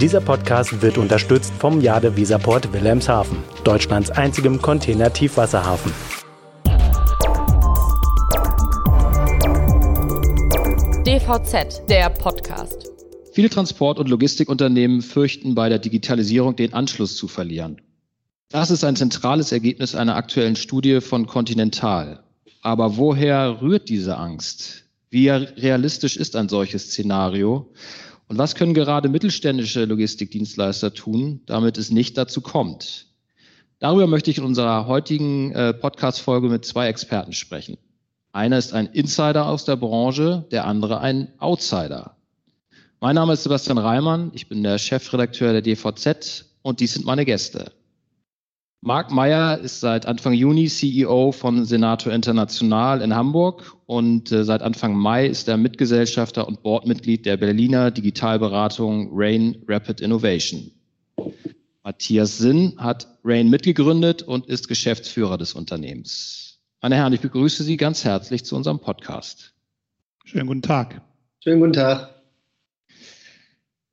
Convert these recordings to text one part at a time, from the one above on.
Dieser Podcast wird unterstützt vom Jade Visaport Wilhelmshaven, Deutschlands einzigem Container-Tiefwasserhafen. DVZ, der Podcast. Viele Transport- und Logistikunternehmen fürchten bei der Digitalisierung den Anschluss zu verlieren. Das ist ein zentrales Ergebnis einer aktuellen Studie von Continental. Aber woher rührt diese Angst? Wie realistisch ist ein solches Szenario? Und was können gerade mittelständische Logistikdienstleister tun, damit es nicht dazu kommt? Darüber möchte ich in unserer heutigen äh, Podcast-Folge mit zwei Experten sprechen. Einer ist ein Insider aus der Branche, der andere ein Outsider. Mein Name ist Sebastian Reimann, ich bin der Chefredakteur der DVZ und dies sind meine Gäste. Marc Meyer ist seit Anfang Juni CEO von Senator International in Hamburg und äh, seit Anfang Mai ist er Mitgesellschafter und Boardmitglied der Berliner Digitalberatung Rain Rapid Innovation. Matthias Sinn hat Rain mitgegründet und ist Geschäftsführer des Unternehmens. Meine Herren, ich begrüße Sie ganz herzlich zu unserem Podcast. Schönen guten Tag. Schönen guten Tag.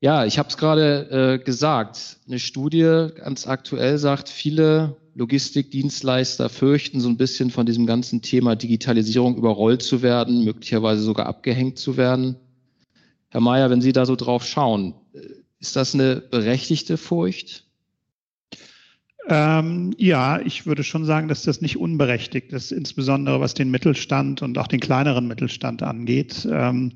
Ja, ich habe es gerade äh, gesagt. Eine Studie ganz aktuell sagt, viele Logistikdienstleister fürchten so ein bisschen von diesem ganzen Thema Digitalisierung überrollt zu werden, möglicherweise sogar abgehängt zu werden. Herr Mayer, wenn Sie da so drauf schauen, äh, ist das eine berechtigte Furcht? Ähm, ja, ich würde schon sagen, dass das nicht unberechtigt ist, insbesondere was den Mittelstand und auch den kleineren Mittelstand angeht. Ähm,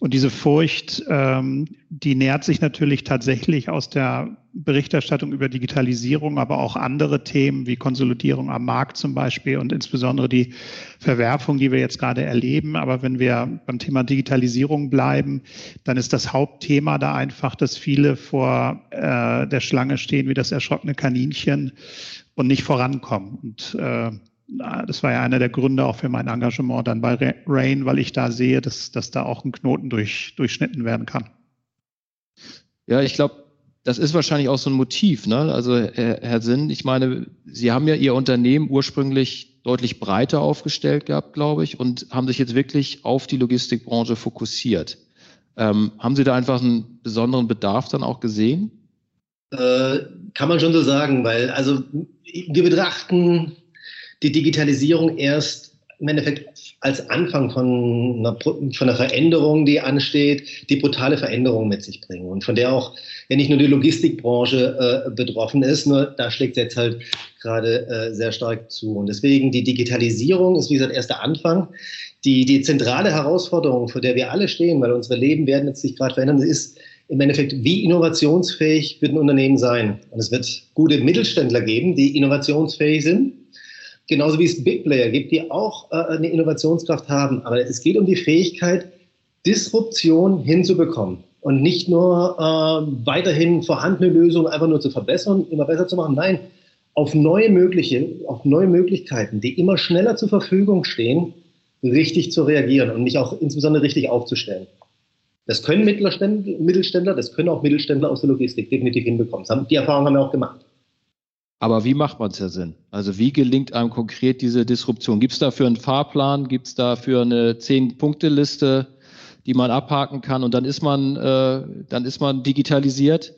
und diese Furcht, ähm, die nährt sich natürlich tatsächlich aus der Berichterstattung über Digitalisierung, aber auch andere Themen wie Konsolidierung am Markt zum Beispiel und insbesondere die Verwerfung, die wir jetzt gerade erleben. Aber wenn wir beim Thema Digitalisierung bleiben, dann ist das Hauptthema da einfach, dass viele vor äh, der Schlange stehen wie das erschrockene Kaninchen und nicht vorankommen. Und äh, das war ja einer der Gründe auch für mein Engagement dann bei Rain, weil ich da sehe, dass, dass da auch ein Knoten durch, durchschnitten werden kann. Ja, ich glaube, das ist wahrscheinlich auch so ein Motiv. Ne? Also Herr, Herr Sinn, ich meine, Sie haben ja Ihr Unternehmen ursprünglich deutlich breiter aufgestellt gehabt, glaube ich, und haben sich jetzt wirklich auf die Logistikbranche fokussiert. Ähm, haben Sie da einfach einen besonderen Bedarf dann auch gesehen? Äh, kann man schon so sagen, weil also wir betrachten die Digitalisierung erst im Endeffekt als Anfang von einer, von einer Veränderung, die ansteht, die brutale Veränderungen mit sich bringen und von der auch ja nicht nur die Logistikbranche äh, betroffen ist, nur da schlägt es jetzt halt gerade äh, sehr stark zu. Und deswegen die Digitalisierung ist wie gesagt erst der Anfang. Die, die zentrale Herausforderung, vor der wir alle stehen, weil unsere Leben werden jetzt sich gerade verändern, ist im Endeffekt, wie innovationsfähig wird ein Unternehmen sein? Und es wird gute Mittelständler geben, die innovationsfähig sind genauso wie es Big Player gibt, die auch äh, eine Innovationskraft haben. Aber es geht um die Fähigkeit, Disruption hinzubekommen und nicht nur äh, weiterhin vorhandene Lösungen einfach nur zu verbessern, immer besser zu machen. Nein, auf neue mögliche, auf neue Möglichkeiten, die immer schneller zur Verfügung stehen, richtig zu reagieren und mich auch insbesondere richtig aufzustellen. Das können Mittelständler, das können auch Mittelständler aus der Logistik definitiv hinbekommen. Die Erfahrung haben wir auch gemacht. Aber wie macht man es, Herr Sinn? Also wie gelingt einem konkret diese Disruption? Gibt es dafür einen Fahrplan? Gibt es dafür eine Zehn-Punkte-Liste, die man abhaken kann und dann ist man, äh, dann ist man digitalisiert?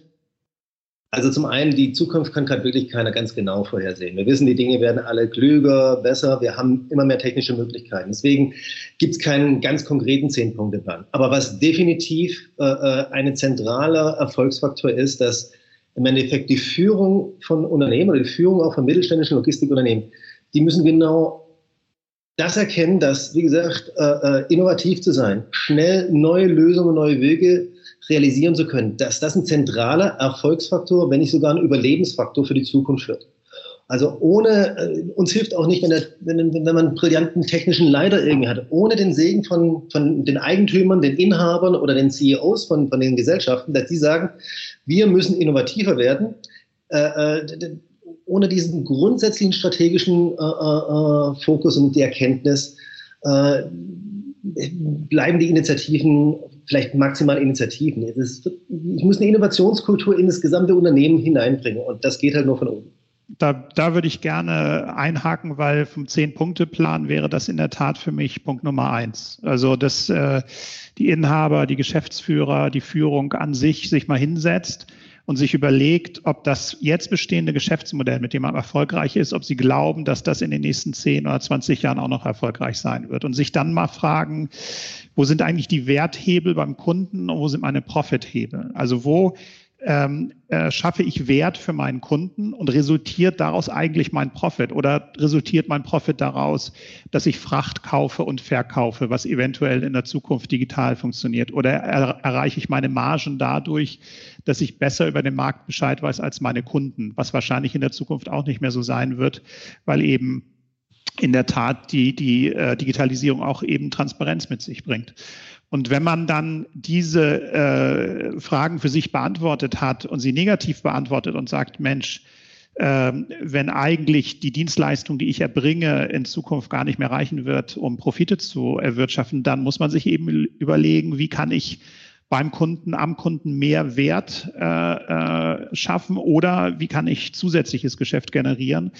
Also zum einen, die Zukunft kann gerade wirklich keiner ganz genau vorhersehen. Wir wissen, die Dinge werden alle klüger, besser. Wir haben immer mehr technische Möglichkeiten. Deswegen gibt es keinen ganz konkreten Zehn-Punkte-Plan. Aber was definitiv äh, äh ein zentraler Erfolgsfaktor ist, dass im Endeffekt die Führung von Unternehmen oder die Führung auch von mittelständischen Logistikunternehmen, die müssen genau das erkennen, dass, wie gesagt, äh, äh, innovativ zu sein, schnell neue Lösungen, neue Wege realisieren zu können, dass das ein zentraler Erfolgsfaktor, wenn nicht sogar ein Überlebensfaktor für die Zukunft wird. Also ohne, äh, uns hilft auch nicht, wenn, der, wenn, wenn man einen brillanten technischen Leiter irgendwie hat, ohne den Segen von, von den Eigentümern, den Inhabern oder den CEOs von, von den Gesellschaften, dass die sagen, wir müssen innovativer werden. Äh, äh, ohne diesen grundsätzlichen strategischen äh, äh, Fokus und die Erkenntnis äh, bleiben die Initiativen vielleicht maximal Initiativen. Ist, ich muss eine Innovationskultur in das gesamte Unternehmen hineinbringen und das geht halt nur von oben. Da, da würde ich gerne einhaken, weil vom Zehn-Punkte-Plan wäre das in der Tat für mich Punkt Nummer eins. Also, dass äh, die Inhaber, die Geschäftsführer, die Führung an sich sich mal hinsetzt, und sich überlegt, ob das jetzt bestehende Geschäftsmodell, mit dem man erfolgreich ist, ob sie glauben, dass das in den nächsten 10 oder 20 Jahren auch noch erfolgreich sein wird. Und sich dann mal fragen, wo sind eigentlich die Werthebel beim Kunden und wo sind meine Profithebel? Also wo ähm, äh, schaffe ich Wert für meinen Kunden und resultiert daraus eigentlich mein Profit? Oder resultiert mein Profit daraus, dass ich Fracht kaufe und verkaufe, was eventuell in der Zukunft digital funktioniert? Oder er, erreiche ich meine Margen dadurch, dass ich besser über den Markt Bescheid weiß als meine Kunden, was wahrscheinlich in der Zukunft auch nicht mehr so sein wird, weil eben in der Tat die, die äh, Digitalisierung auch eben Transparenz mit sich bringt. Und wenn man dann diese äh, Fragen für sich beantwortet hat und sie negativ beantwortet und sagt, Mensch, äh, wenn eigentlich die Dienstleistung, die ich erbringe, in Zukunft gar nicht mehr reichen wird, um Profite zu erwirtschaften, dann muss man sich eben überlegen, wie kann ich beim Kunden, am Kunden mehr Wert äh, äh, schaffen oder wie kann ich zusätzliches Geschäft generieren.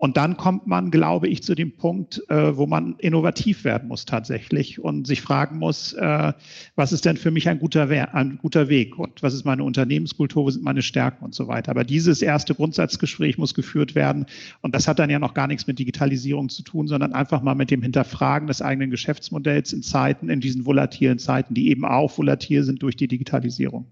Und dann kommt man, glaube ich, zu dem Punkt, äh, wo man innovativ werden muss tatsächlich und sich fragen muss, äh, was ist denn für mich ein guter, ein guter Weg und was ist meine Unternehmenskultur, wo sind meine Stärken und so weiter. Aber dieses erste Grundsatzgespräch muss geführt werden und das hat dann ja noch gar nichts mit Digitalisierung zu tun, sondern einfach mal mit dem Hinterfragen des eigenen Geschäftsmodells in Zeiten, in diesen volatilen Zeiten, die eben auch volatil sind durch die Digitalisierung.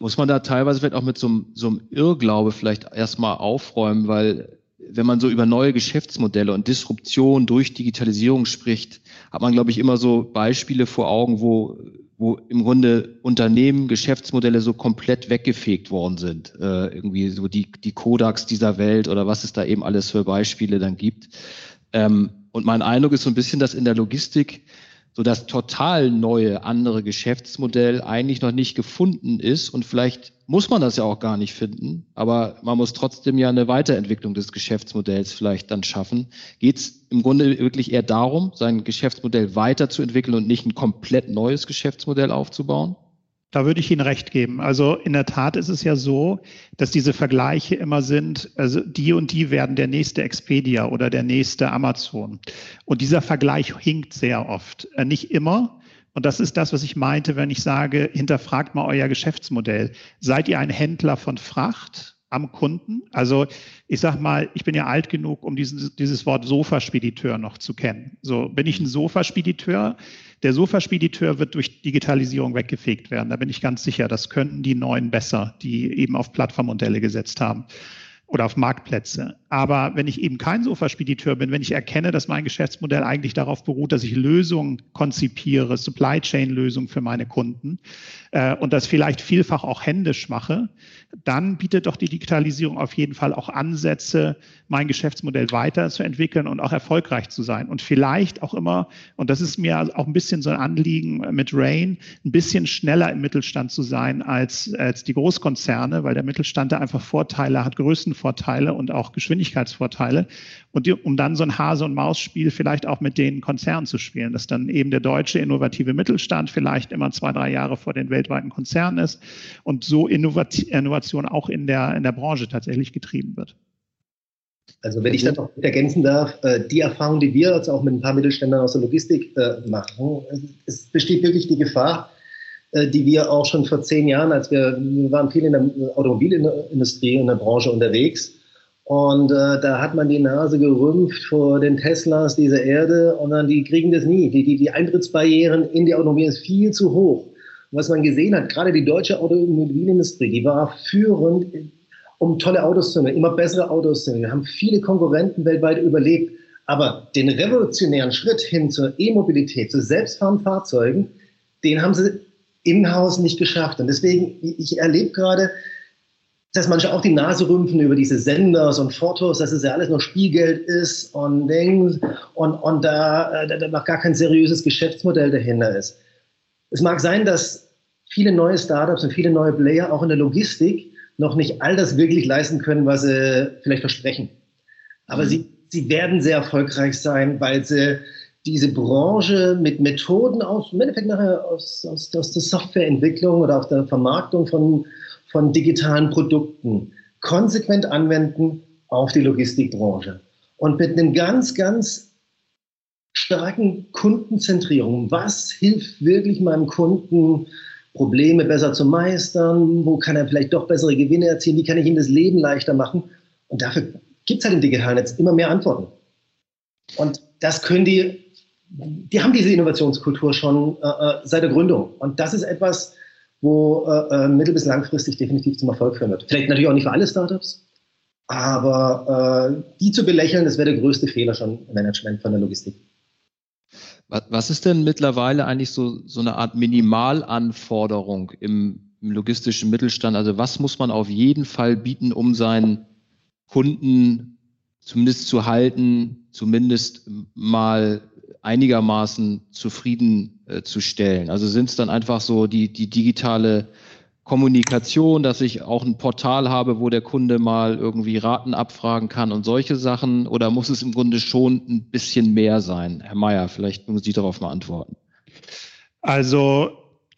Muss man da teilweise vielleicht auch mit so einem, so einem Irrglaube vielleicht erstmal aufräumen, weil wenn man so über neue Geschäftsmodelle und Disruption durch Digitalisierung spricht, hat man, glaube ich, immer so Beispiele vor Augen, wo, wo im Grunde Unternehmen, Geschäftsmodelle so komplett weggefegt worden sind. Äh, irgendwie so die, die Kodaks dieser Welt oder was es da eben alles für Beispiele dann gibt. Ähm, und mein Eindruck ist so ein bisschen, dass in der Logistik so das total neue, andere Geschäftsmodell eigentlich noch nicht gefunden ist. Und vielleicht muss man das ja auch gar nicht finden, aber man muss trotzdem ja eine Weiterentwicklung des Geschäftsmodells vielleicht dann schaffen. Geht es im Grunde wirklich eher darum, sein Geschäftsmodell weiterzuentwickeln und nicht ein komplett neues Geschäftsmodell aufzubauen? Da würde ich Ihnen recht geben. Also in der Tat ist es ja so, dass diese Vergleiche immer sind, also die und die werden der nächste Expedia oder der nächste Amazon. Und dieser Vergleich hinkt sehr oft. Äh, nicht immer. Und das ist das, was ich meinte, wenn ich sage, hinterfragt mal euer Geschäftsmodell. Seid ihr ein Händler von Fracht? Am Kunden. Also ich sag mal, ich bin ja alt genug, um diesen, dieses Wort Sofaspediteur noch zu kennen. So bin ich ein Sofaspediteur. Der Sofaspediteur wird durch Digitalisierung weggefegt werden. Da bin ich ganz sicher. Das könnten die Neuen besser, die eben auf Plattformmodelle gesetzt haben oder auf Marktplätze. Aber wenn ich eben kein Sofaspediteur bin, wenn ich erkenne, dass mein Geschäftsmodell eigentlich darauf beruht, dass ich Lösungen konzipiere, Supply Chain Lösungen für meine Kunden äh, und das vielleicht vielfach auch händisch mache, dann bietet doch die Digitalisierung auf jeden Fall auch Ansätze, mein Geschäftsmodell weiterzuentwickeln und auch erfolgreich zu sein. Und vielleicht auch immer, und das ist mir auch ein bisschen so ein Anliegen mit Rain, ein bisschen schneller im Mittelstand zu sein als, als die Großkonzerne, weil der Mittelstand da einfach Vorteile hat, Größenvorteile und auch Geschwindigkeit Geschwindigkeitsvorteile und die, um dann so ein Hase- und Maus-Spiel vielleicht auch mit den Konzernen zu spielen, dass dann eben der deutsche innovative Mittelstand vielleicht immer zwei, drei Jahre vor den weltweiten Konzernen ist und so Innovation auch in der, in der Branche tatsächlich getrieben wird. Also wenn ich das noch ergänzen darf, äh, die Erfahrung, die wir jetzt auch mit ein paar Mittelständlern aus der Logistik äh, machen, es besteht wirklich die Gefahr, äh, die wir auch schon vor zehn Jahren, als wir, wir waren viel in der Automobilindustrie und der Branche unterwegs, und äh, da hat man die Nase gerümpft vor den Teslas dieser Erde und dann die kriegen das nie. Die, die, die Eintrittsbarrieren in die Automobil ist viel zu hoch. Was man gesehen hat, gerade die deutsche Automobilindustrie, die war führend, um tolle Autos zu nehmen, immer bessere Autos zu nehmen. Wir haben viele Konkurrenten weltweit überlebt. Aber den revolutionären Schritt hin zur E-Mobilität, zu selbstfahrenden Fahrzeugen, den haben sie im Haus nicht geschafft. Und deswegen, ich erlebe gerade, dass manche auch die Nase rümpfen über diese Senders und Fotos, dass es ja alles noch Spielgeld ist und Dings und, und da, da, da noch gar kein seriöses Geschäftsmodell dahinter ist. Es mag sein, dass viele neue Startups und viele neue Player auch in der Logistik noch nicht all das wirklich leisten können, was sie vielleicht versprechen. Aber mhm. sie, sie werden sehr erfolgreich sein, weil sie diese Branche mit Methoden aus, im Endeffekt nachher aus, aus, aus der Softwareentwicklung oder auch der Vermarktung von von digitalen Produkten konsequent anwenden auf die Logistikbranche. Und mit einem ganz, ganz starken Kundenzentrierung. Was hilft wirklich meinem Kunden Probleme besser zu meistern, wo kann er vielleicht doch bessere Gewinne erzielen, wie kann ich ihm das Leben leichter machen. Und dafür gibt es halt im digitalen Netz immer mehr Antworten. Und das können die, die haben diese Innovationskultur schon äh, äh seit der Gründung. Und das ist etwas, wo äh, äh, mittel- bis langfristig definitiv zum Erfolg führen wird. Vielleicht natürlich auch nicht für alle Startups, aber äh, die zu belächeln, das wäre der größte Fehler schon im Management von der Logistik. Was ist denn mittlerweile eigentlich so, so eine Art Minimalanforderung im, im logistischen Mittelstand? Also was muss man auf jeden Fall bieten, um seinen Kunden zumindest zu halten, zumindest mal einigermaßen zufrieden äh, zu stellen? Also sind es dann einfach so die, die digitale Kommunikation, dass ich auch ein Portal habe, wo der Kunde mal irgendwie Raten abfragen kann und solche Sachen? Oder muss es im Grunde schon ein bisschen mehr sein? Herr Mayer, vielleicht müssen Sie darauf mal antworten. Also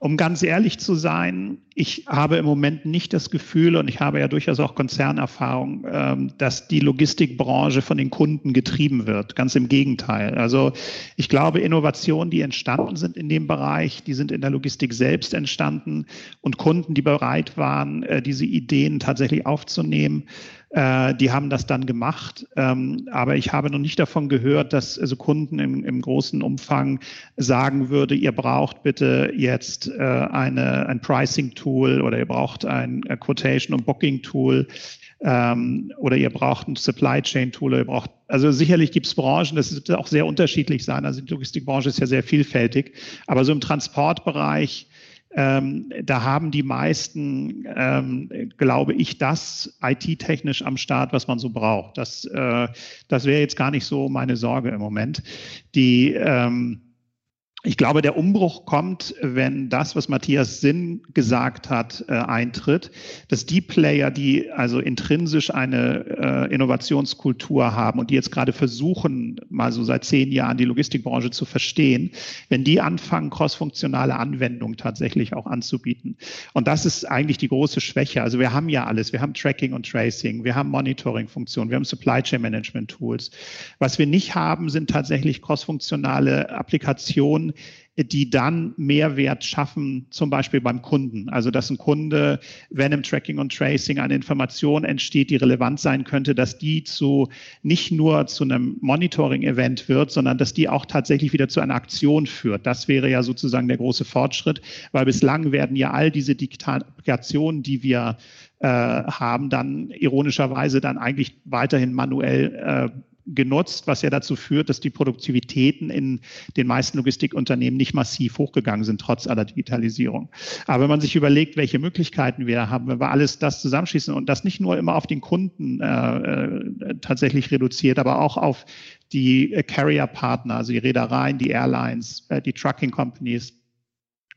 um ganz ehrlich zu sein, ich habe im Moment nicht das Gefühl, und ich habe ja durchaus auch Konzernerfahrung, ähm, dass die Logistikbranche von den Kunden getrieben wird. Ganz im Gegenteil. Also ich glaube, Innovationen, die entstanden sind in dem Bereich, die sind in der Logistik selbst entstanden und Kunden, die bereit waren, äh, diese Ideen tatsächlich aufzunehmen, äh, die haben das dann gemacht. Ähm, aber ich habe noch nicht davon gehört, dass also Kunden im, im großen Umfang sagen würde, ihr braucht bitte jetzt äh, eine, ein Pricing-Tool oder ihr braucht ein Quotation- und Booking-Tool ähm, oder ihr braucht ein Supply Chain Tool, ihr braucht, also sicherlich gibt es Branchen, das wird auch sehr unterschiedlich sein. Also die Logistikbranche ist ja sehr vielfältig, aber so im Transportbereich ähm, da haben die meisten, ähm, glaube ich, das IT-technisch am Start, was man so braucht. Das, äh, das wäre jetzt gar nicht so meine Sorge im Moment. Die ähm, ich glaube, der Umbruch kommt, wenn das, was Matthias Sinn gesagt hat, äh, eintritt, dass die Player, die also intrinsisch eine äh, Innovationskultur haben und die jetzt gerade versuchen, mal so seit zehn Jahren die Logistikbranche zu verstehen, wenn die anfangen, crossfunktionale Anwendungen tatsächlich auch anzubieten. Und das ist eigentlich die große Schwäche. Also wir haben ja alles. Wir haben Tracking und Tracing, wir haben Monitoring-Funktionen, wir haben Supply Chain Management Tools. Was wir nicht haben, sind tatsächlich crossfunktionale Applikationen, die dann Mehrwert schaffen, zum Beispiel beim Kunden. Also dass ein Kunde, wenn im Tracking und Tracing eine Information entsteht, die relevant sein könnte, dass die zu nicht nur zu einem Monitoring-Event wird, sondern dass die auch tatsächlich wieder zu einer Aktion führt. Das wäre ja sozusagen der große Fortschritt, weil bislang werden ja all diese digitalen Applikationen, die wir äh, haben, dann ironischerweise dann eigentlich weiterhin manuell äh, genutzt, was ja dazu führt, dass die Produktivitäten in den meisten Logistikunternehmen nicht massiv hochgegangen sind, trotz aller Digitalisierung. Aber wenn man sich überlegt, welche Möglichkeiten wir haben, wenn wir alles das zusammenschließen und das nicht nur immer auf den Kunden äh, äh tatsächlich reduziert, aber auch auf die äh, Carrier-Partner, also die Reedereien, die Airlines, äh, die Trucking-Companies,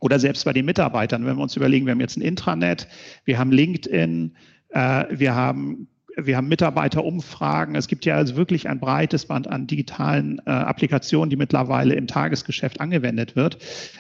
oder selbst bei den Mitarbeitern, wenn wir uns überlegen, wir haben jetzt ein Intranet, wir haben LinkedIn, äh, wir haben wir haben Mitarbeiterumfragen. Es gibt ja also wirklich ein breites Band an digitalen äh, Applikationen, die mittlerweile im Tagesgeschäft angewendet wird.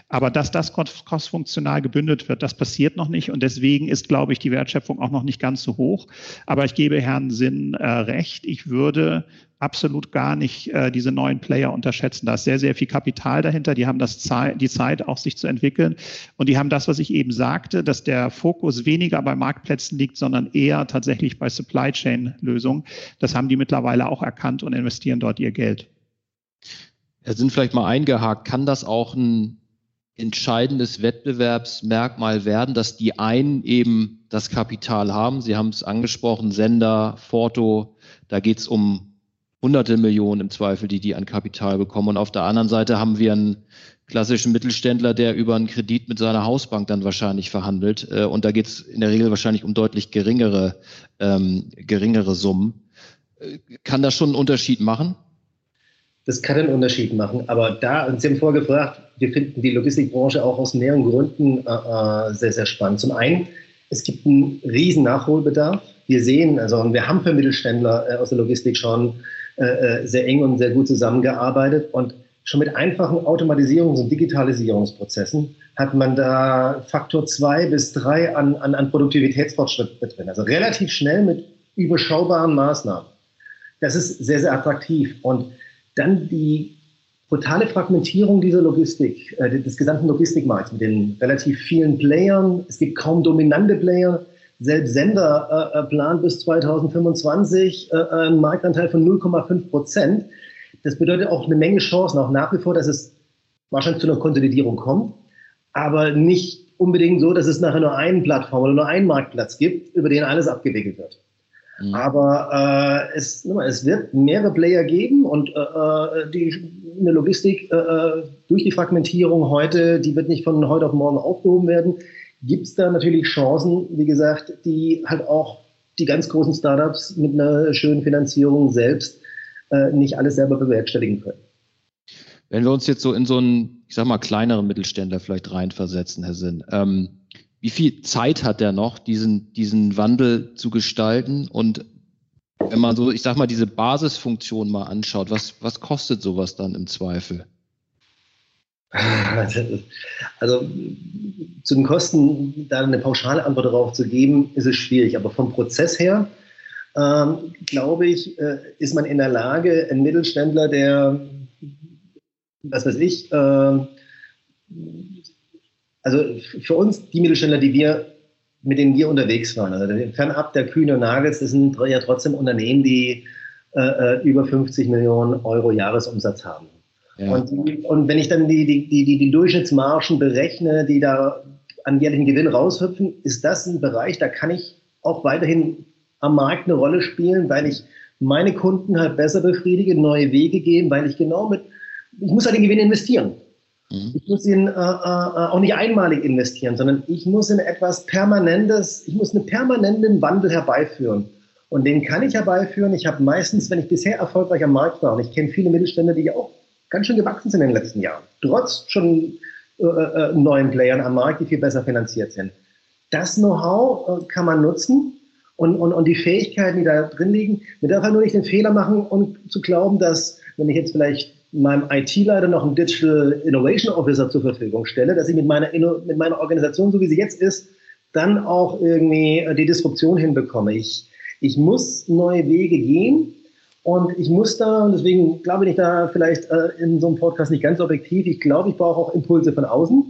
Aber dass das crossfunktional gebündelt wird, das passiert noch nicht. Und deswegen ist, glaube ich, die Wertschöpfung auch noch nicht ganz so hoch. Aber ich gebe Herrn Sinn äh, recht. Ich würde absolut gar nicht äh, diese neuen Player unterschätzen. Da ist sehr, sehr viel Kapital dahinter. Die haben das Zeit, die Zeit, auch sich zu entwickeln. Und die haben das, was ich eben sagte, dass der Fokus weniger bei Marktplätzen liegt, sondern eher tatsächlich bei Supply Chain Lösungen. Das haben die mittlerweile auch erkannt und investieren dort ihr Geld. Ja, sind vielleicht mal eingehakt. Kann das auch ein entscheidendes Wettbewerbsmerkmal werden, dass die einen eben das Kapital haben? Sie haben es angesprochen, Sender, Forto, da geht es um hunderte Millionen im Zweifel, die die an Kapital bekommen. Und auf der anderen Seite haben wir einen klassischen Mittelständler, der über einen Kredit mit seiner Hausbank dann wahrscheinlich verhandelt. Äh, und da geht es in der Regel wahrscheinlich um deutlich geringere, ähm, geringere Summen. Äh, kann das schon einen Unterschied machen? Das kann einen Unterschied machen. Aber da, Sie haben vorher gefragt, wir finden die Logistikbranche auch aus mehreren Gründen äh, äh, sehr, sehr spannend. Zum einen, es gibt einen riesen Nachholbedarf. Wir sehen, also wir haben für Mittelständler äh, aus der Logistik schon äh, äh, sehr eng und sehr gut zusammengearbeitet. Und schon mit einfachen Automatisierungs- und Digitalisierungsprozessen hat man da Faktor zwei bis drei an, an, an Produktivitätsfortschritt drin. Also relativ schnell mit überschaubaren Maßnahmen. Das ist sehr, sehr attraktiv. Und dann die brutale Fragmentierung dieser Logistik, äh, des gesamten Logistikmarkts mit den relativ vielen Playern. Es gibt kaum dominante Player. Selbst Sender äh, äh planen bis 2025 äh, einen Marktanteil von 0,5 Prozent. Das bedeutet auch eine Menge Chancen, auch nach wie vor, dass es wahrscheinlich zu einer Konsolidierung kommt, aber nicht unbedingt so, dass es nachher nur eine Plattform oder nur einen Marktplatz gibt, über den alles abgewickelt wird. Mhm. Aber äh, es, es wird mehrere Player geben und äh, äh die eine Logistik äh, äh, durch die Fragmentierung heute, die wird nicht von heute auf morgen aufgehoben werden. Gibt es da natürlich Chancen, wie gesagt, die halt auch die ganz großen Startups mit einer schönen Finanzierung selbst äh, nicht alles selber bewerkstelligen können. Wenn wir uns jetzt so in so einen, ich sag mal, kleineren Mittelständler vielleicht reinversetzen, Herr Sinn, ähm, wie viel Zeit hat der noch, diesen, diesen Wandel zu gestalten? Und wenn man so, ich sag mal, diese Basisfunktion mal anschaut, was, was kostet sowas dann im Zweifel? Also zu den Kosten da eine pauschale Antwort darauf zu geben, ist es schwierig. Aber vom Prozess her, ähm, glaube ich, äh, ist man in der Lage, ein Mittelständler, der was weiß ich, äh, also für uns, die Mittelständler, die wir, mit denen wir unterwegs waren, also fernab der Kühne und Nagels, das sind ja trotzdem Unternehmen, die äh, äh über 50 Millionen Euro Jahresumsatz haben. Ja. Und, und, wenn ich dann die, die, die, die Durchschnittsmargen berechne, die da an jährlichen Gewinn raushüpfen, ist das ein Bereich, da kann ich auch weiterhin am Markt eine Rolle spielen, weil ich meine Kunden halt besser befriedige, neue Wege gehen, weil ich genau mit ich muss halt den Gewinn investieren. Mhm. Ich muss ihn äh, äh, auch nicht einmalig investieren, sondern ich muss in etwas Permanentes, ich muss einen permanenten Wandel herbeiführen. Und den kann ich herbeiführen. Ich habe meistens, wenn ich bisher erfolgreich am Markt war, und ich kenne viele Mittelständler, die ja auch ganz schön gewachsen sind in den letzten Jahren, trotz schon äh, äh, neuen Playern am Markt, die viel besser finanziert sind. Das Know-how äh, kann man nutzen und, und, und die Fähigkeiten, die da drin liegen. Man darf halt nur nicht den Fehler machen und zu glauben, dass, wenn ich jetzt vielleicht meinem IT-Leiter noch einen Digital Innovation Officer zur Verfügung stelle, dass ich mit meiner, mit meiner Organisation, so wie sie jetzt ist, dann auch irgendwie äh, die Disruption hinbekomme. Ich, ich muss neue Wege gehen und ich muss da, deswegen glaube ich da vielleicht äh, in so einem Podcast nicht ganz objektiv, ich glaube, ich brauche auch Impulse von außen,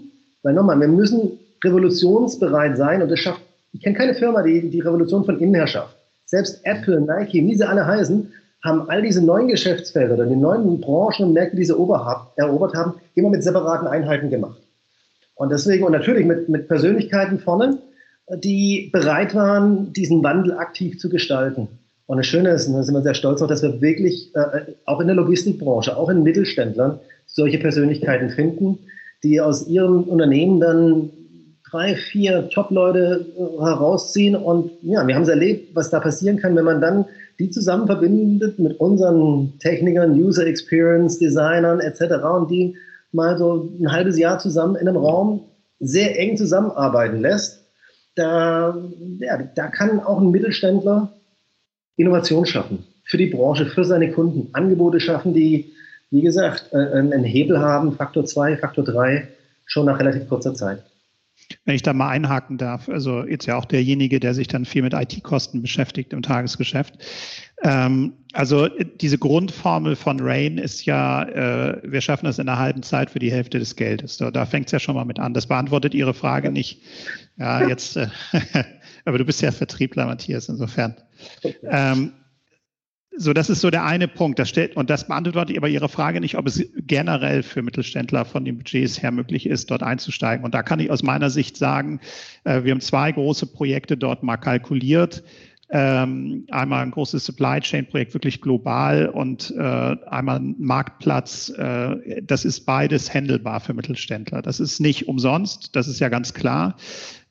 weil nochmal, wir müssen revolutionsbereit sein und das schafft, ich kenne keine Firma, die die Revolution von innen her schafft. Selbst Apple, Nike, wie sie alle heißen, haben all diese neuen Geschäftsfelder oder die neuen Branchen und Märkte, die sie erobert haben, immer mit separaten Einheiten gemacht. Und deswegen, und natürlich mit, mit Persönlichkeiten vorne, die bereit waren, diesen Wandel aktiv zu gestalten. Und das Schöne ist, und da sind wir sehr stolz auf, dass wir wirklich äh, auch in der Logistikbranche, auch in Mittelständlern, solche Persönlichkeiten finden, die aus ihrem Unternehmen dann drei, vier Top-Leute äh, herausziehen. Und ja, wir haben es erlebt, was da passieren kann, wenn man dann die zusammen verbindet mit unseren Technikern, User Experience, Designern etc. und die mal so ein halbes Jahr zusammen in einem Raum sehr eng zusammenarbeiten lässt, da, ja, da kann auch ein Mittelständler Innovation schaffen für die Branche, für seine Kunden, Angebote schaffen, die, wie gesagt, äh, einen Hebel haben, Faktor 2, Faktor 3, schon nach relativ kurzer Zeit. Wenn ich da mal einhaken darf, also jetzt ja auch derjenige, der sich dann viel mit IT-Kosten beschäftigt im Tagesgeschäft. Ähm, also diese Grundformel von Rain ist ja, äh, wir schaffen das in einer halben Zeit für die Hälfte des Geldes. Da, da fängt es ja schon mal mit an. Das beantwortet Ihre Frage nicht. Ja, jetzt, äh, aber du bist ja Vertriebler, Matthias, insofern. Ähm, so, das ist so der eine Punkt. Das stellt, und das beantwortet aber Ihre Frage nicht, ob es generell für Mittelständler von den Budgets her möglich ist, dort einzusteigen. Und da kann ich aus meiner Sicht sagen, äh, wir haben zwei große Projekte dort mal kalkuliert. Ähm, einmal ein großes Supply Chain Projekt wirklich global und äh, einmal ein Marktplatz. Äh, das ist beides handelbar für Mittelständler. Das ist nicht umsonst, das ist ja ganz klar.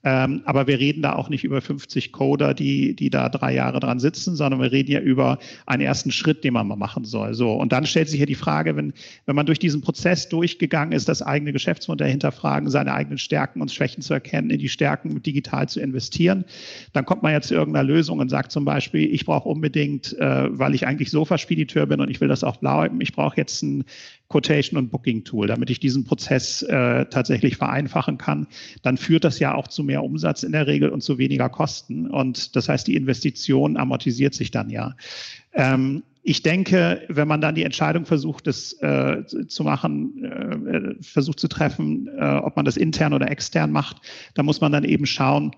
Ähm, aber wir reden da auch nicht über 50 Coder, die, die da drei Jahre dran sitzen, sondern wir reden ja über einen ersten Schritt, den man mal machen soll. So. Und dann stellt sich ja die Frage, wenn, wenn man durch diesen Prozess durchgegangen ist, das eigene Geschäftsmodell hinterfragen, seine eigenen Stärken und Schwächen zu erkennen, in die Stärken digital zu investieren, dann kommt man ja zu irgendeiner Lösung und sagt zum Beispiel, ich brauche unbedingt, äh, weil ich eigentlich Sofa-Spediteur bin und ich will das auch bleiben, ich brauche jetzt ein Quotation und Booking Tool, damit ich diesen Prozess äh, tatsächlich vereinfachen kann, dann führt das ja auch zu mehr Umsatz in der Regel und zu weniger Kosten. Und das heißt, die Investition amortisiert sich dann ja. Ähm, ich denke, wenn man dann die Entscheidung versucht, das äh, zu machen, äh, versucht zu treffen, äh, ob man das intern oder extern macht, dann muss man dann eben schauen,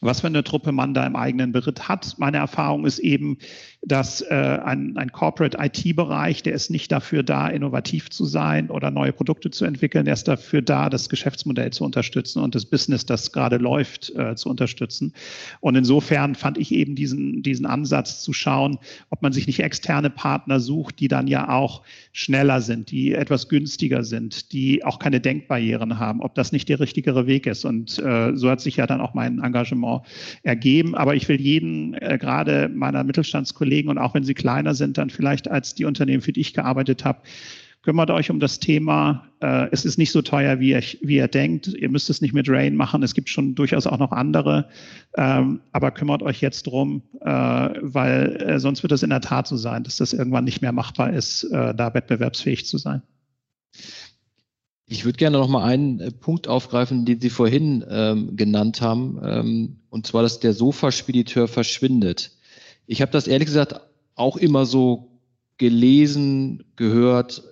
was für eine Truppe man da im eigenen Beritt hat. Meine Erfahrung ist eben, dass äh, ein, ein Corporate IT-Bereich, der ist nicht dafür da, innovativ zu sein oder neue Produkte zu entwickeln, der ist dafür da, das Geschäftsmodell zu unterstützen und das Business, das gerade läuft, äh, zu unterstützen. Und insofern fand ich eben diesen, diesen Ansatz zu schauen, ob man sich nicht externe Partner sucht, die dann ja auch schneller sind, die etwas günstiger sind, die auch keine Denkbarrieren haben, ob das nicht der richtigere Weg ist. Und äh, so hat sich ja dann auch mein Engagement ergeben. Aber ich will jeden, äh, gerade meiner Mittelstandskollegen, Kollegen und auch wenn sie kleiner sind, dann vielleicht als die Unternehmen, für die ich gearbeitet habe, kümmert euch um das Thema. Äh, es ist nicht so teuer, wie ihr, wie ihr denkt. Ihr müsst es nicht mit Rain machen. Es gibt schon durchaus auch noch andere. Ähm, aber kümmert euch jetzt drum, äh, weil äh, sonst wird es in der Tat so sein, dass das irgendwann nicht mehr machbar ist, äh, da wettbewerbsfähig zu sein. Ich würde gerne noch mal einen äh, Punkt aufgreifen, den Sie vorhin ähm, genannt haben, ähm, und zwar, dass der Sofaspediteur verschwindet. Ich habe das ehrlich gesagt auch immer so gelesen, gehört,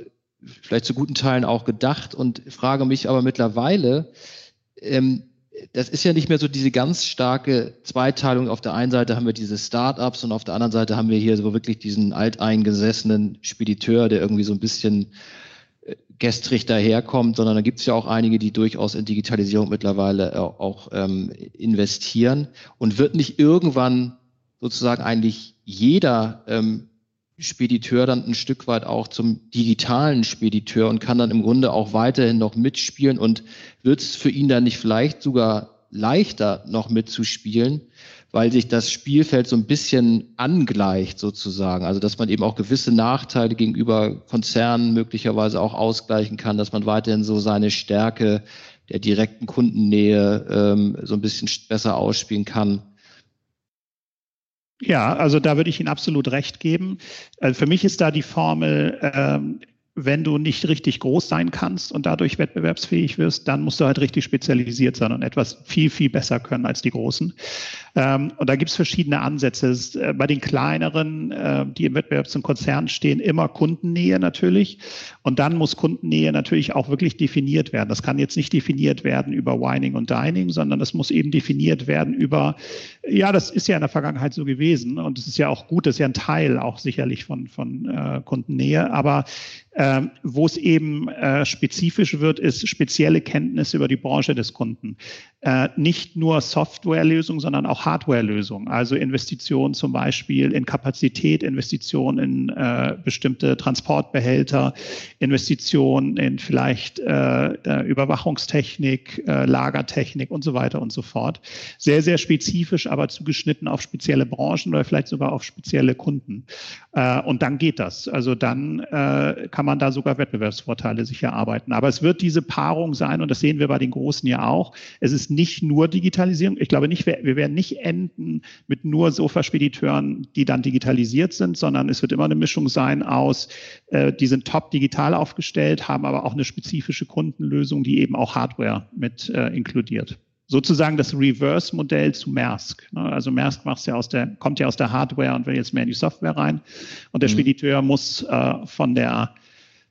vielleicht zu guten Teilen auch gedacht und frage mich aber mittlerweile, ähm, das ist ja nicht mehr so diese ganz starke Zweiteilung. Auf der einen Seite haben wir diese Startups und auf der anderen Seite haben wir hier so wirklich diesen alteingesessenen Spediteur, der irgendwie so ein bisschen äh, gestrig daherkommt, sondern da gibt es ja auch einige, die durchaus in Digitalisierung mittlerweile auch, auch ähm, investieren und wird nicht irgendwann sozusagen eigentlich jeder ähm, Spediteur dann ein Stück weit auch zum digitalen Spediteur und kann dann im Grunde auch weiterhin noch mitspielen und wird es für ihn dann nicht vielleicht sogar leichter noch mitzuspielen, weil sich das Spielfeld so ein bisschen angleicht sozusagen. Also dass man eben auch gewisse Nachteile gegenüber Konzernen möglicherweise auch ausgleichen kann, dass man weiterhin so seine Stärke der direkten Kundennähe ähm, so ein bisschen besser ausspielen kann. Ja, also da würde ich Ihnen absolut recht geben. Also für mich ist da die Formel, ähm, wenn du nicht richtig groß sein kannst und dadurch wettbewerbsfähig wirst, dann musst du halt richtig spezialisiert sein und etwas viel, viel besser können als die Großen. Ähm, und da gibt es verschiedene Ansätze. Äh, bei den kleineren, äh, die im Wettbewerb zum Konzern stehen, immer Kundennähe natürlich. Und dann muss Kundennähe natürlich auch wirklich definiert werden. Das kann jetzt nicht definiert werden über Wining und Dining, sondern das muss eben definiert werden über, ja, das ist ja in der Vergangenheit so gewesen und es ist ja auch gut, das ist ja ein Teil auch sicherlich von, von äh, Kundennähe. Aber ähm, wo es eben äh, spezifisch wird, ist spezielle Kenntnisse über die Branche des Kunden. Äh, nicht nur Softwarelösungen, sondern auch Hardwarelösungen. Also Investitionen zum Beispiel in Kapazität, Investitionen in äh, bestimmte Transportbehälter, Investitionen in vielleicht äh, Überwachungstechnik, äh, Lagertechnik und so weiter und so fort. Sehr, sehr spezifisch, aber zugeschnitten auf spezielle Branchen oder vielleicht sogar auf spezielle Kunden. Äh, und dann geht das. Also dann äh, kann man da sogar Wettbewerbsvorteile sich erarbeiten. Aber es wird diese Paarung sein, und das sehen wir bei den Großen ja auch. Es ist nicht nur Digitalisierung. Ich glaube nicht, wir, wir werden nicht enden mit nur Sofa-Spediteuren, die dann digitalisiert sind, sondern es wird immer eine Mischung sein aus, äh, die sind top digital aufgestellt, haben aber auch eine spezifische Kundenlösung, die eben auch Hardware mit äh, inkludiert sozusagen das Reverse-Modell zu Maersk. Ne? Also Maersk macht ja aus der, kommt ja aus der Hardware und will jetzt mehr in die Software rein. Und der mhm. Spediteur muss äh, von der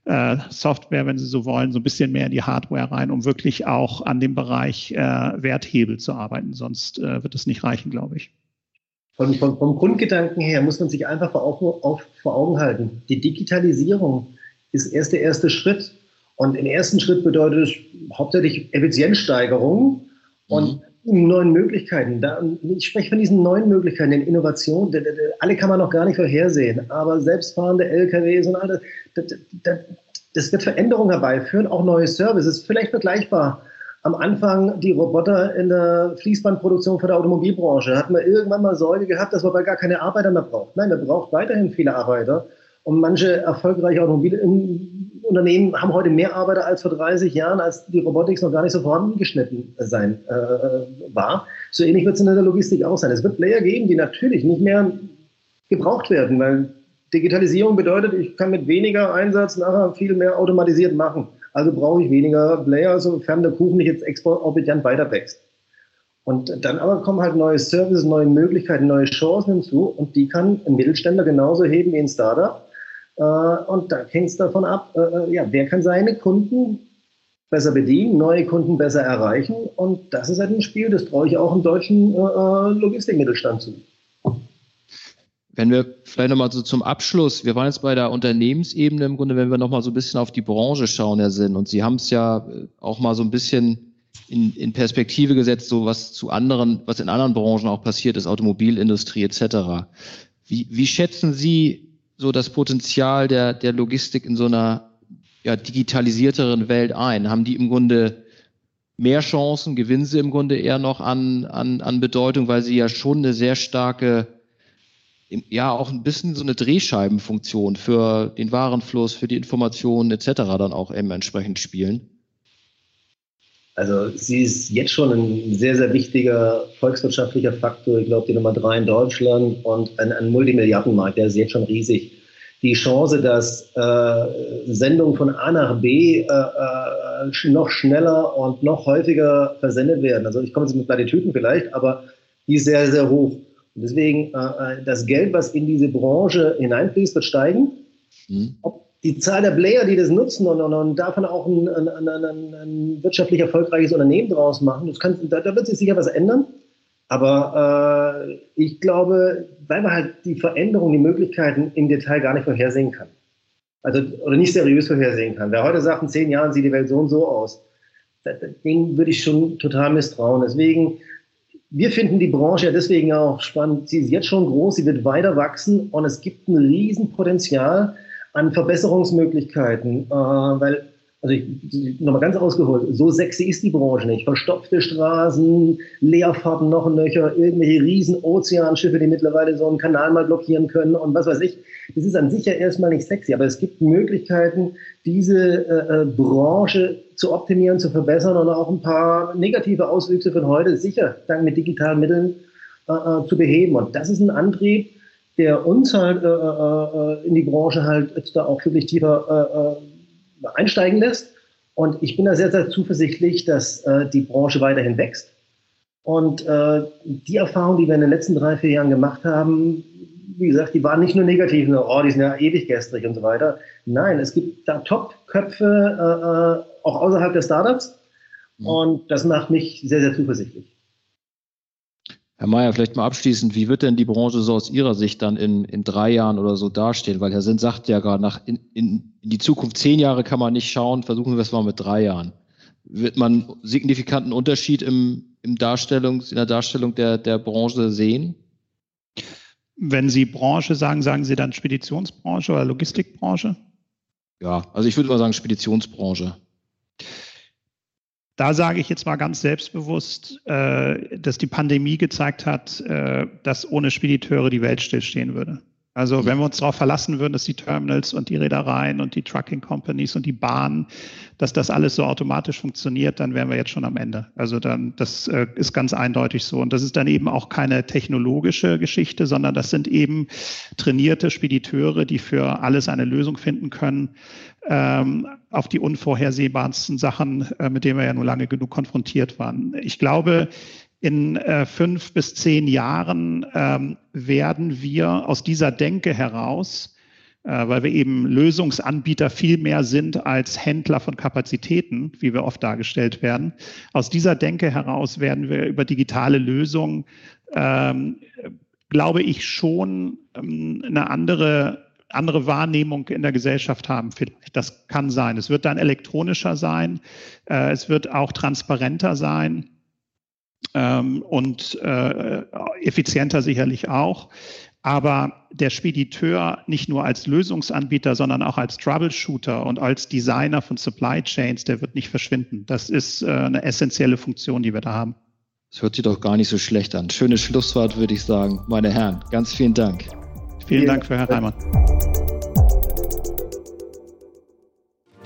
äh, Software, wenn Sie so wollen, so ein bisschen mehr in die Hardware rein, um wirklich auch an dem Bereich äh, Werthebel zu arbeiten. Sonst äh, wird es nicht reichen, glaube ich. Von, von, vom Grundgedanken her muss man sich einfach vor Augen, auf, vor Augen halten. Die Digitalisierung ist erst der erste Schritt. Und im ersten Schritt bedeutet es hauptsächlich Effizienzsteigerung und mhm. neuen Möglichkeiten. Da, ich spreche von diesen neuen Möglichkeiten, den Innovationen. Alle kann man noch gar nicht vorhersehen, aber selbstfahrende LKWs und alles, das, wird Veränderungen herbeiführen, auch neue Services. Vielleicht vergleichbar. Am Anfang die Roboter in der Fließbandproduktion für der Automobilbranche. Hat man irgendwann mal Sorge gehabt, dass man bald gar keine Arbeiter mehr braucht. Nein, man braucht weiterhin viele Arbeiter. Und manche erfolgreiche Automobilunternehmen haben heute mehr Arbeiter als vor 30 Jahren, als die Robotik noch gar nicht so vorangeschnitten sein äh, war. So ähnlich wird es in der Logistik auch sein. Es wird Player geben, die natürlich nicht mehr gebraucht werden, weil Digitalisierung bedeutet, ich kann mit weniger Einsatz nachher viel mehr automatisiert machen. Also brauche ich weniger Player, sofern der Kuchen nicht jetzt exorbitant weiter wächst. Und dann aber kommen halt neue Services, neue Möglichkeiten, neue Chancen hinzu und die kann ein Mittelständler genauso heben wie ein Startup. Äh, und da hängt es davon ab, äh, äh, ja, wer kann seine Kunden besser bedienen, neue Kunden besser erreichen. Und das ist halt ein Spiel, das traue ich auch im deutschen Logistikmittelstand zu. Wenn wir vielleicht nochmal so zum Abschluss, wir waren jetzt bei der Unternehmensebene im Grunde, wenn wir nochmal so ein bisschen auf die Branche schauen, Herr Sinn, und Sie haben es ja auch mal so ein bisschen in, in Perspektive gesetzt, so was zu anderen, was in anderen Branchen auch passiert ist, Automobilindustrie etc. Wie, wie schätzen Sie so das Potenzial der, der Logistik in so einer ja, digitalisierteren Welt ein? Haben die im Grunde mehr Chancen, gewinnen sie im Grunde eher noch an, an, an Bedeutung, weil sie ja schon eine sehr starke, ja auch ein bisschen so eine Drehscheibenfunktion für den Warenfluss, für die Informationen etc. dann auch eben entsprechend spielen? Also sie ist jetzt schon ein sehr, sehr wichtiger volkswirtschaftlicher Faktor. Ich glaube, die Nummer drei in Deutschland und ein, ein Multimilliardenmarkt, der ist jetzt schon riesig. Die Chance, dass äh, Sendungen von A nach B äh, äh, noch schneller und noch häufiger versendet werden. Also ich komme jetzt mit Platitüten vielleicht, aber die ist sehr, sehr hoch. Und deswegen, äh, äh, das Geld, was in diese Branche hineinfließt, wird steigen. Mhm. Ob die Zahl der Player, die das nutzen und, und, und davon auch ein, ein, ein, ein, wirtschaftlich erfolgreiches Unternehmen draus machen, das kann, da, da wird sich sicher was ändern. Aber äh, ich glaube, weil man halt die Veränderungen, die Möglichkeiten im Detail gar nicht vorhersehen kann. Also, oder nicht seriös vorhersehen kann. Wer heute sagt, in zehn Jahren sieht die Welt so und so aus, dem würde ich schon total misstrauen. Deswegen, wir finden die Branche ja deswegen auch spannend. Sie ist jetzt schon groß, sie wird weiter wachsen und es gibt ein Riesenpotenzial, an Verbesserungsmöglichkeiten, äh, weil, also ich, nochmal ganz ausgeholt, so sexy ist die Branche nicht. Verstopfte Straßen, Leerfahrten noch nöcher, irgendwelche riesen Ozeanschiffe, die mittlerweile so einen Kanal mal blockieren können und was weiß ich. Das ist an sich ja erstmal nicht sexy, aber es gibt Möglichkeiten, diese äh, äh, Branche zu optimieren, zu verbessern und auch ein paar negative Auswüchse von heute sicher dank mit digitalen Mitteln äh, äh zu beheben. Und das ist ein Antrieb, der uns halt äh, äh, äh, in die Branche halt da auch wirklich tiefer äh, äh, einsteigen lässt. Und ich bin da sehr, sehr zuversichtlich, dass äh, die Branche weiterhin wächst. Und äh, die Erfahrungen, die wir in den letzten drei, vier Jahren gemacht haben, wie gesagt, die waren nicht nur negativ, nur, oh, die sind ja ewig gestrig und so weiter. Nein, es gibt da Top-Köpfe, äh, äh auch außerhalb der Startups. Mhm. Und das macht mich sehr, sehr zuversichtlich. Herr Mayer, vielleicht mal abschließend, wie wird denn die Branche so aus Ihrer Sicht dann in, in drei Jahren oder so dastehen? Weil Herr Sinn sagt ja gerade, nach in, in, in die Zukunft zehn Jahre kann man nicht schauen, versuchen wir es mal mit drei Jahren. Wird man signifikanten Unterschied im, im Darstellung, in der Darstellung der, der Branche sehen? Wenn Sie Branche sagen, sagen Sie dann Speditionsbranche oder Logistikbranche? Ja, also ich würde mal sagen Speditionsbranche da sage ich jetzt mal ganz selbstbewusst, äh, dass die Pandemie gezeigt hat, äh, dass ohne Spediteure die Welt stillstehen würde. Also wenn wir uns darauf verlassen würden, dass die Terminals und die Reedereien und die Trucking Companies und die Bahnen, dass das alles so automatisch funktioniert, dann wären wir jetzt schon am Ende. Also dann, das äh, ist ganz eindeutig so. Und das ist dann eben auch keine technologische Geschichte, sondern das sind eben trainierte Spediteure, die für alles eine Lösung finden können, ähm, auf die unvorhersehbarsten Sachen, äh, mit denen wir ja nur lange genug konfrontiert waren. Ich glaube, in äh, fünf bis zehn Jahren ähm, werden wir aus dieser Denke heraus, äh, weil wir eben Lösungsanbieter viel mehr sind als Händler von Kapazitäten, wie wir oft dargestellt werden, aus dieser Denke heraus werden wir über digitale Lösungen, ähm, glaube ich, schon ähm, eine andere andere Wahrnehmung in der Gesellschaft haben vielleicht. Das kann sein. Es wird dann elektronischer sein. Äh, es wird auch transparenter sein und äh, effizienter sicherlich auch. Aber der Spediteur nicht nur als Lösungsanbieter, sondern auch als Troubleshooter und als Designer von Supply Chains, der wird nicht verschwinden. Das ist äh, eine essentielle Funktion, die wir da haben. Das hört sich doch gar nicht so schlecht an. Schönes Schlusswort, würde ich sagen. Meine Herren, ganz vielen Dank. Vielen Dank für Herr Reimann.